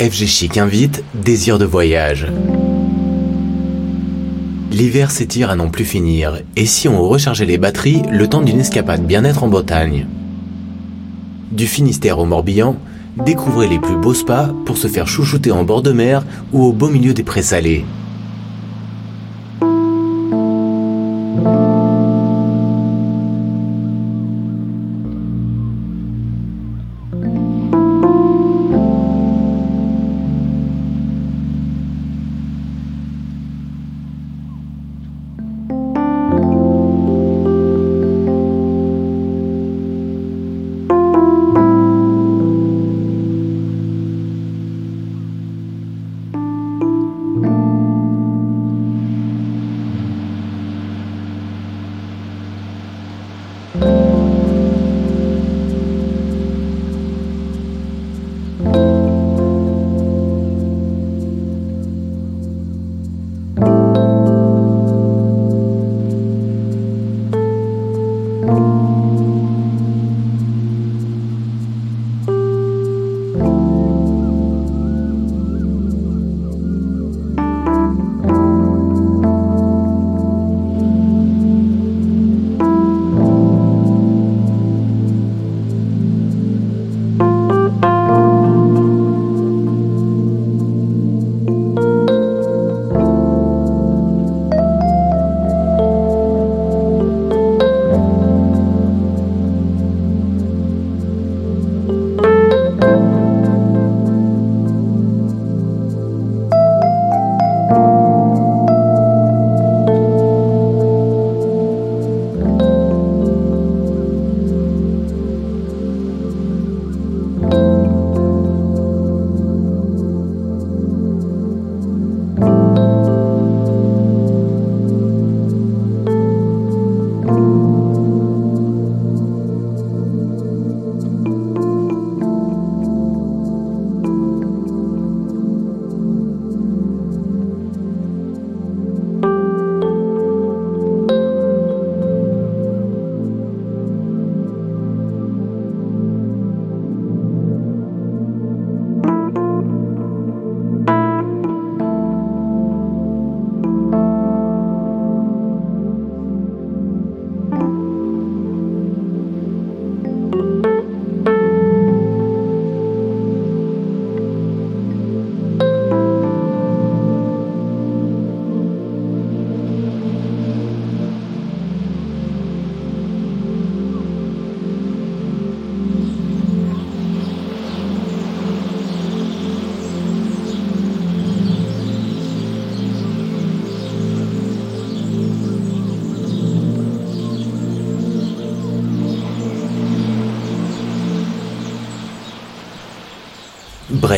FG Chic invite Désir de voyage. L'hiver s'étire à n'en plus finir, et si on rechargeait les batteries le temps d'une escapade bien-être en Bretagne Du Finistère au Morbihan, découvrez les plus beaux spas pour se faire chouchouter en bord de mer ou au beau milieu des prés salés.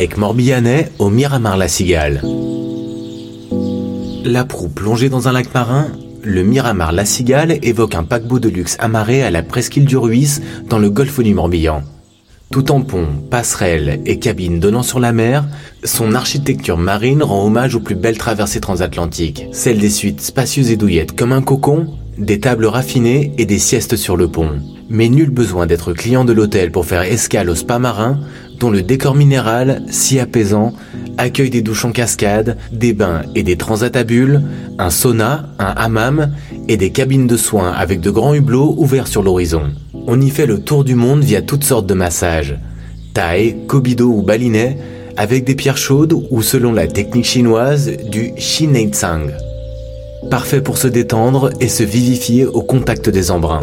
Break morbihanais au Miramar-la Cigale. La proue plongée dans un lac marin, le Miramar-la Cigale évoque un paquebot de luxe amarré à la presqu'île du Ruisse dans le golfe du Morbihan. Tout en pont, passerelles et cabines donnant sur la mer, son architecture marine rend hommage aux plus belles traversées transatlantiques, celles des suites spacieuses et douillettes comme un cocon, des tables raffinées et des siestes sur le pont. Mais nul besoin d'être client de l'hôtel pour faire escale au spa marin, dont le décor minéral, si apaisant, accueille des douches en cascade, des bains et des transats à bulles, un sauna, un hammam et des cabines de soins avec de grands hublots ouverts sur l'horizon. On y fait le tour du monde via toutes sortes de massages. Thaï, Kobido ou Balinais, avec des pierres chaudes ou selon la technique chinoise du Tsang. Parfait pour se détendre et se vivifier au contact des embruns.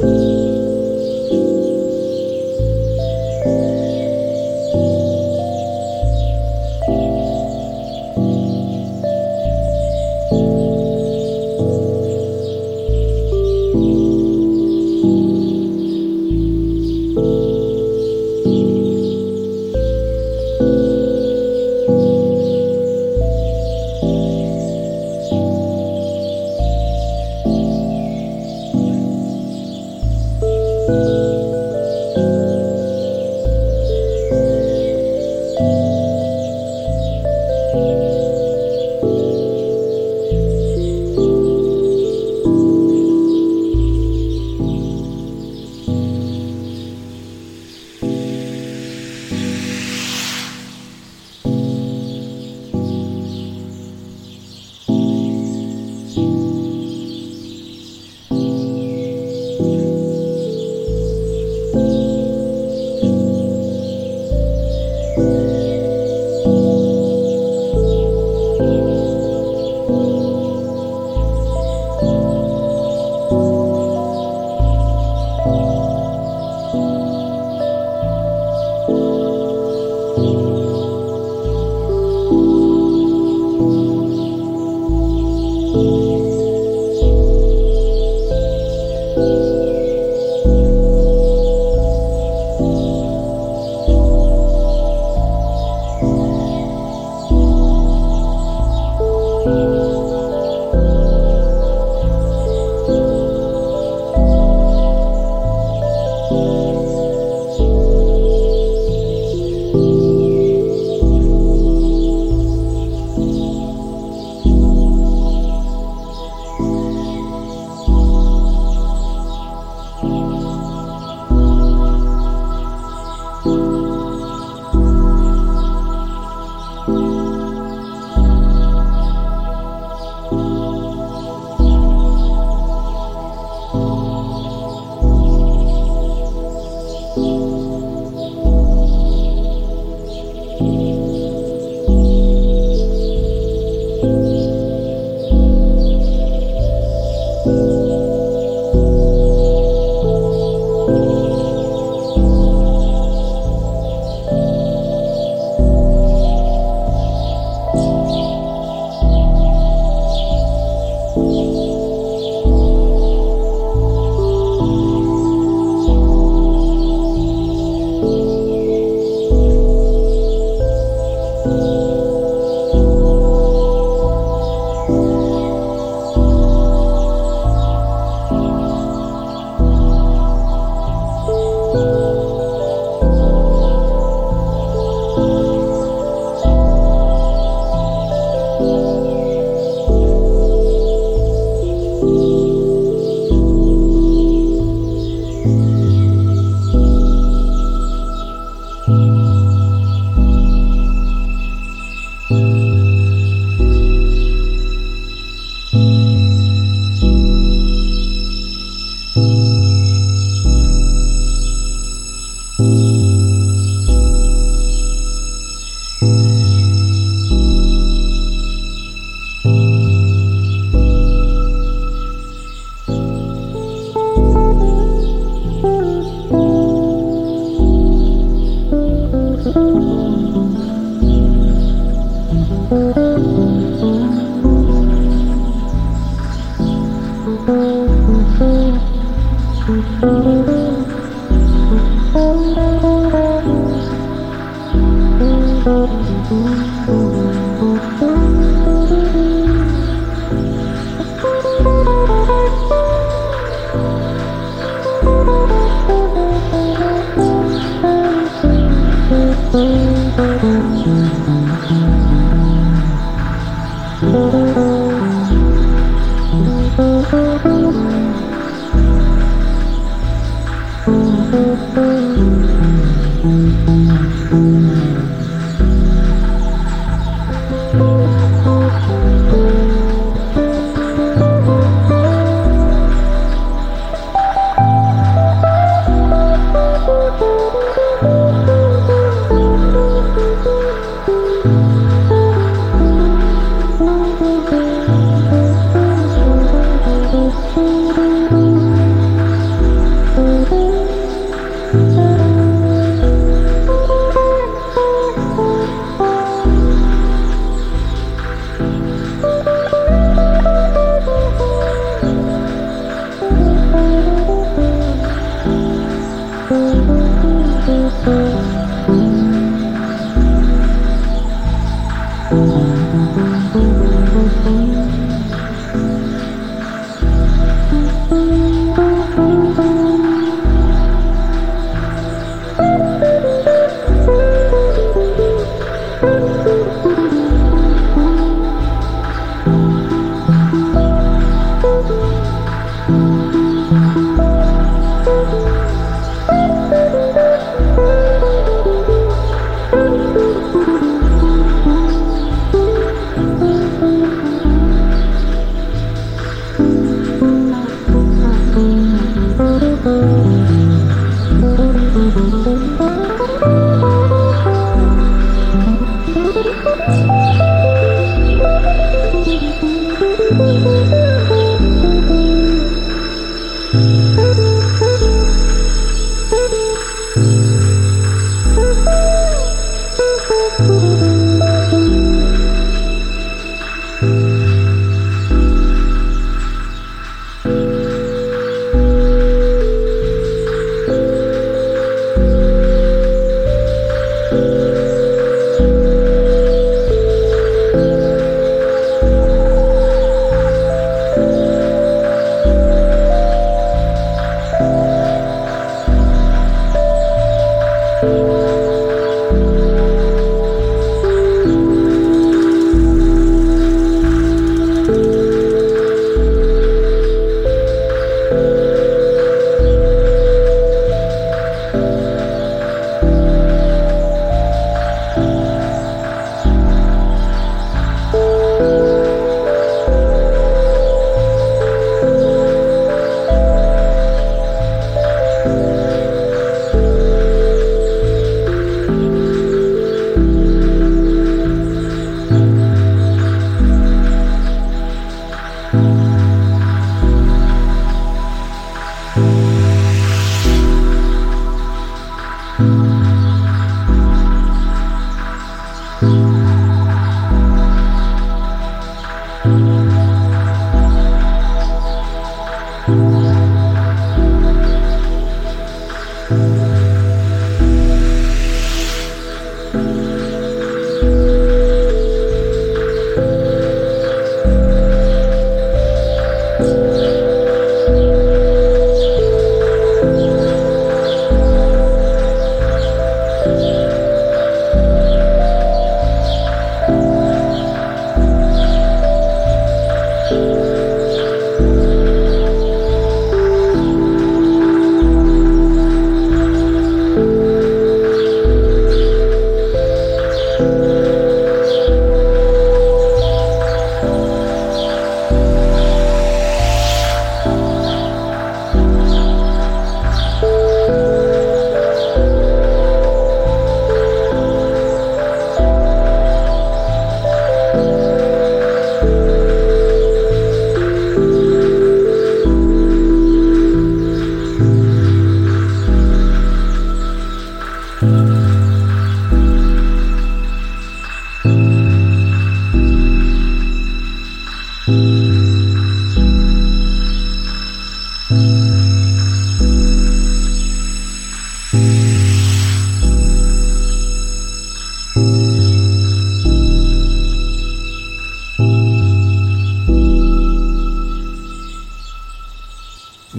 Uh-huh.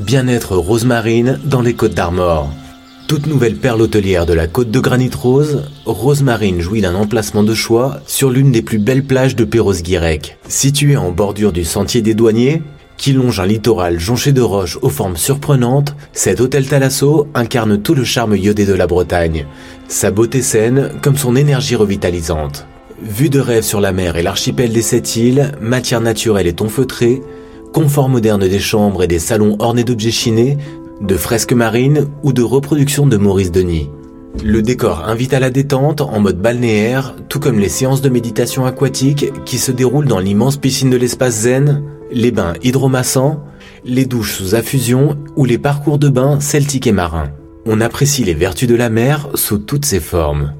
Bien-être Rosemarine dans les Côtes d'Armor. Toute nouvelle perle hôtelière de la côte de Granit Rose, Rosemarine jouit d'un emplacement de choix sur l'une des plus belles plages de Perros-Guirec. Située en bordure du sentier des douaniers, qui longe un littoral jonché de roches aux formes surprenantes, cet hôtel Thalasso incarne tout le charme iodé de la Bretagne, sa beauté saine comme son énergie revitalisante. Vue de rêve sur la mer et l'archipel des sept îles, matière naturelle et ton feutré, confort moderne des chambres et des salons ornés d'objets chinés, de fresques marines ou de reproductions de Maurice Denis. Le décor invite à la détente en mode balnéaire, tout comme les séances de méditation aquatique qui se déroulent dans l'immense piscine de l'espace zen, les bains hydromassants, les douches sous affusion ou les parcours de bains celtiques et marins. On apprécie les vertus de la mer sous toutes ses formes.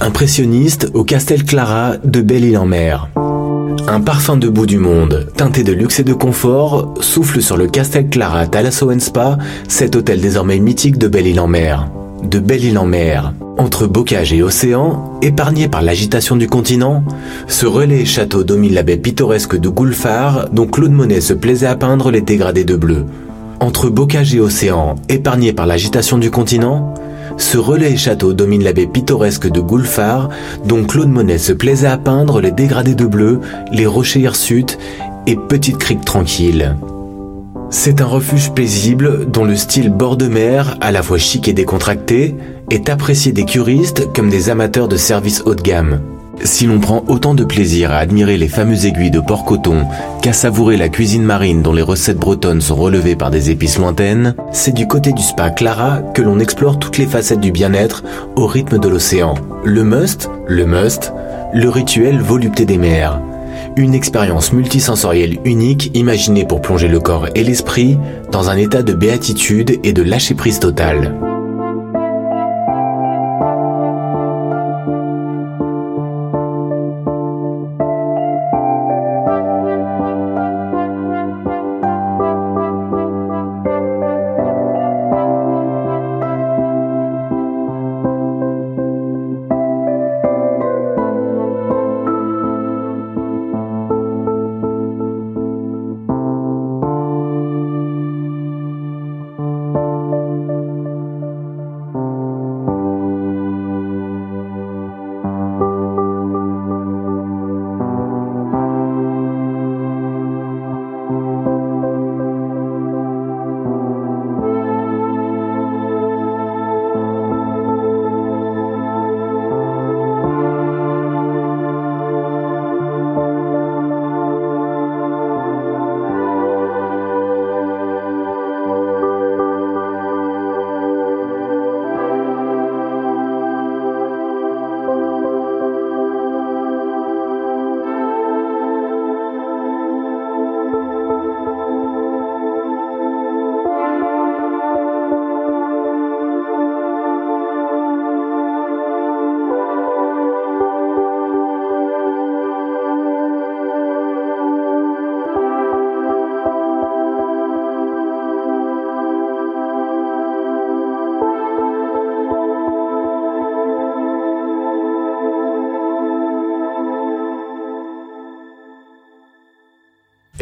Impressionniste au Castel Clara de Belle-Île-en-Mer. Un parfum de bout du monde, teinté de luxe et de confort, souffle sur le Castel Clara Thalasso Spa, cet hôtel désormais mythique de Belle-Île-en-Mer. De Belle-Île-en-Mer, entre bocage et océan, épargné par l'agitation du continent, ce relais château domine la baie pittoresque de Goulfard, dont Claude Monet se plaisait à peindre les dégradés de bleu. Entre bocage et océan, épargné par l'agitation du continent, ce relais château domine la baie pittoresque de Goulfard, dont Claude Monet se plaisait à peindre les dégradés de bleu, les rochers hirsutes et petites criques tranquilles. C'est un refuge paisible dont le style bord de mer, à la fois chic et décontracté, est apprécié des curistes comme des amateurs de services haut de gamme. Si l'on prend autant de plaisir à admirer les fameuses aiguilles de porc-coton qu'à savourer la cuisine marine dont les recettes bretonnes sont relevées par des épices lointaines, c'est du côté du spa Clara que l'on explore toutes les facettes du bien-être au rythme de l'océan. Le must, le must, le rituel volupté des mers. Une expérience multisensorielle unique imaginée pour plonger le corps et l'esprit dans un état de béatitude et de lâcher prise totale.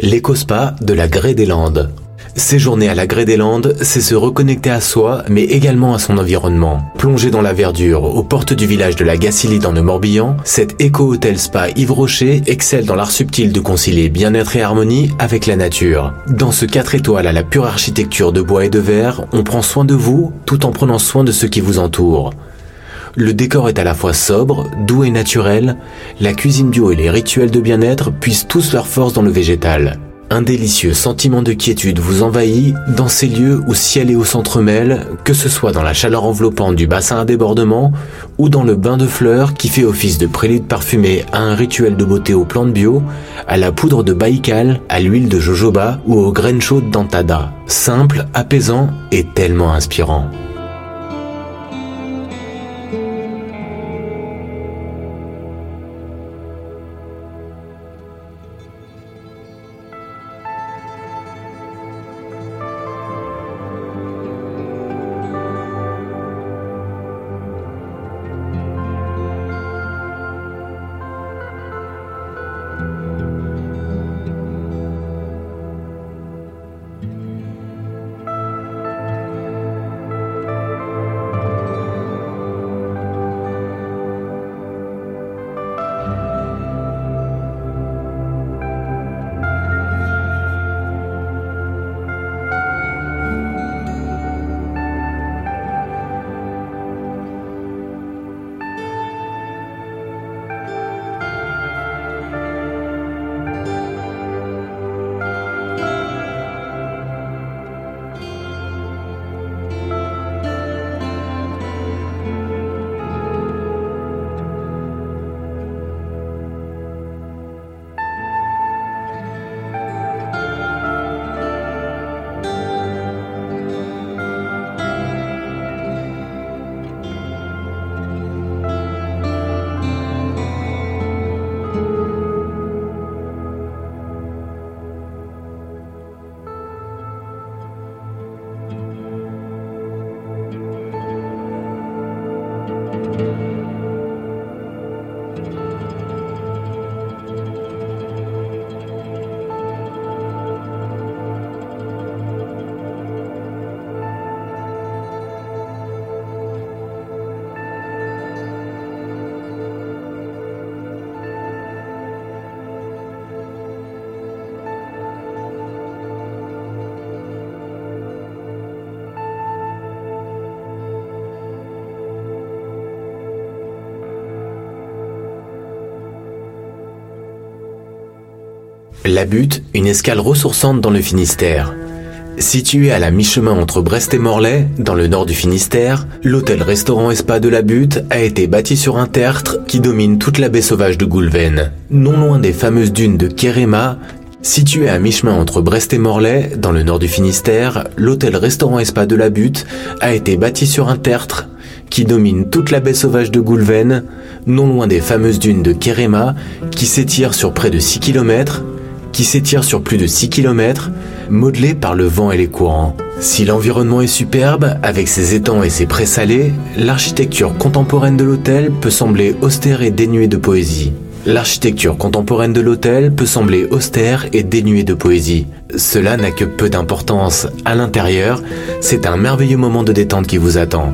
L'éco-spa de la Grée des Landes. Séjourner à la Grée des Landes, c'est se reconnecter à soi, mais également à son environnement. Plongé dans la verdure, aux portes du village de la Gacilly dans le Morbihan, cet éco-hôtel spa Yves Rocher excelle dans l'art subtil de concilier bien-être et harmonie avec la nature. Dans ce 4 étoiles à la pure architecture de bois et de verre, on prend soin de vous tout en prenant soin de ceux qui vous entourent. Le décor est à la fois sobre, doux et naturel, la cuisine bio et les rituels de bien-être puissent tous leur force dans le végétal. Un délicieux sentiment de quiétude vous envahit dans ces lieux où ciel et eau s'entremêlent, que ce soit dans la chaleur enveloppante du bassin à débordement ou dans le bain de fleurs qui fait office de prélude parfumé à un rituel de beauté aux plantes bio, à la poudre de baïkal, à l'huile de jojoba ou aux graines chaudes d'antada. Simple, apaisant et tellement inspirant. La Butte, une escale ressourçante dans le Finistère. Situé à la mi-chemin entre Brest et Morlaix, dans le nord du Finistère, l'hôtel-restaurant Espa de la Butte a été bâti sur un tertre qui domine toute la baie sauvage de Goulven. Non loin des fameuses dunes de Kéréma, situé à mi-chemin entre Brest et Morlaix, dans le nord du Finistère, l'hôtel-restaurant Espa de la Butte a été bâti sur un tertre qui domine toute la baie sauvage de Goulven, non loin des fameuses dunes de Kéréma, qui s'étirent sur près de 6 km, qui s'étire sur plus de 6 km, modelé par le vent et les courants. Si l'environnement est superbe, avec ses étangs et ses prés salés, l'architecture contemporaine de l'hôtel peut sembler austère et dénuée de poésie. L'architecture contemporaine de l'hôtel peut sembler austère et dénuée de poésie. Cela n'a que peu d'importance. À l'intérieur, c'est un merveilleux moment de détente qui vous attend.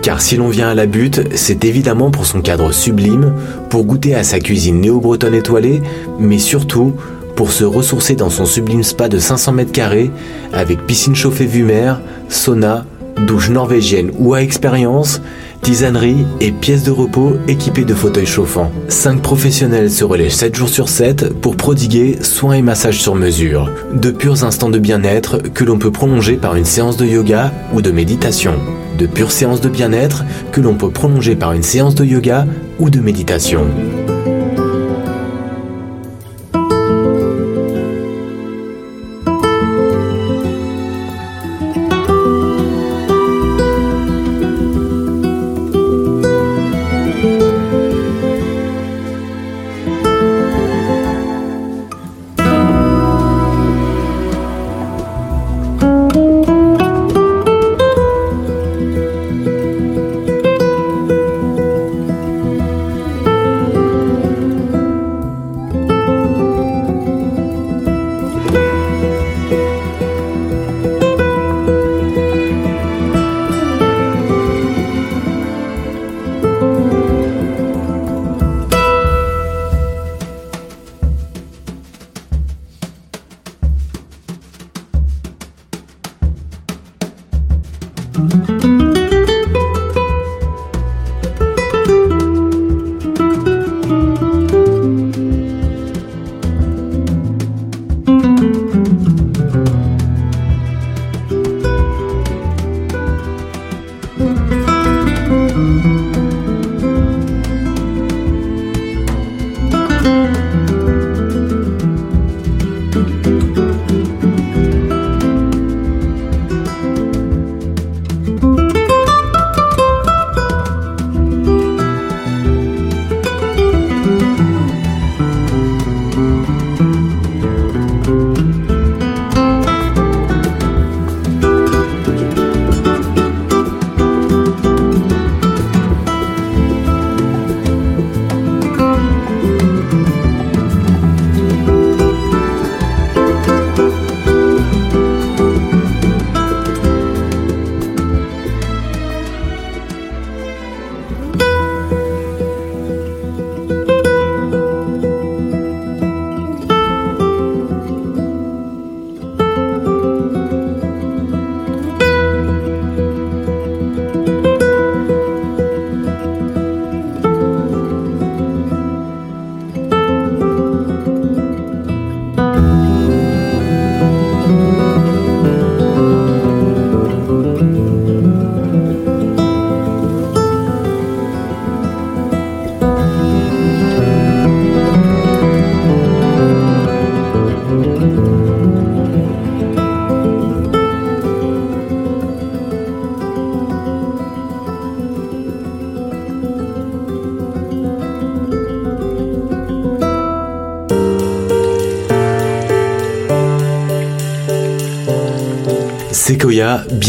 Car si l'on vient à la butte, c'est évidemment pour son cadre sublime, pour goûter à sa cuisine néo-bretonne étoilée, mais surtout pour se ressourcer dans son sublime spa de 500 mètres carrés avec piscine chauffée vue mer, sauna, douche norvégienne ou à expérience, tisanerie et pièces de repos équipées de fauteuils chauffants. 5 professionnels se relèvent 7 jours sur 7 pour prodiguer soins et massages sur mesure. De purs instants de bien-être que l'on peut prolonger par une séance de yoga ou de méditation. De pures séances de bien-être que l'on peut prolonger par une séance de yoga ou de méditation.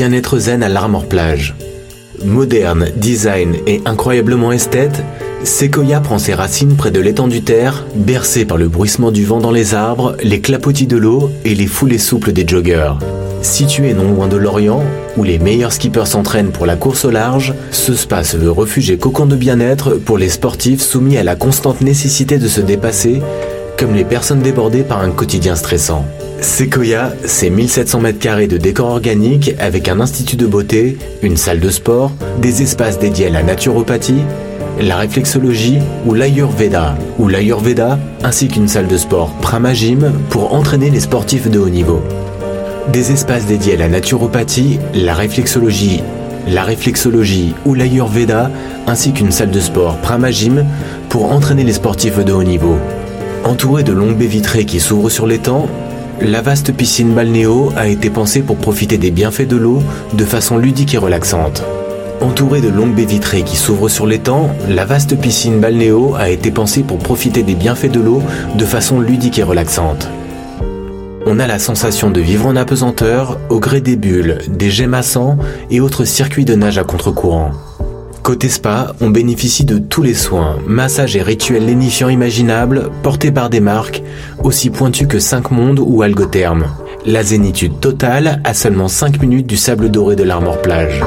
Bien-être zen à l'Armor Plage. Moderne, design et incroyablement esthète, Sequoia prend ses racines près de l'étang du terre, bercé par le bruissement du vent dans les arbres, les clapotis de l'eau et les foulées souples des joggers. Situé non loin de Lorient, où les meilleurs skippers s'entraînent pour la course au large, ce spa se veut refuge et cocon de bien-être pour les sportifs soumis à la constante nécessité de se dépasser, comme les personnes débordées par un quotidien stressant. Sequoia, c'est 1700 m2 de décor organique avec un institut de beauté, une salle de sport, des espaces dédiés à la naturopathie, la réflexologie ou l'Ayurveda, ou l'Ayurveda, ainsi qu'une salle de sport Pramagym pour entraîner les sportifs de haut niveau. Des espaces dédiés à la naturopathie, la réflexologie, la réflexologie ou l'Ayurveda, ainsi qu'une salle de sport Pramagym pour entraîner les sportifs de haut niveau. Entourée de longues baies vitrées qui s'ouvrent sur l'étang, la vaste piscine balnéo a été pensée pour profiter des bienfaits de l'eau de façon ludique et relaxante. Entourée de longues baies vitrées qui s'ouvrent sur l'étang, la vaste piscine balnéo a été pensée pour profiter des bienfaits de l'eau de façon ludique et relaxante. On a la sensation de vivre en apesanteur au gré des bulles, des jets massants et autres circuits de nage à contre-courant. Côté spa, on bénéficie de tous les soins, massages et rituels lénifiants imaginables, portés par des marques aussi pointues que 5 mondes ou Algotherme. La zénitude totale à seulement 5 minutes du sable doré de l'Armor Plage.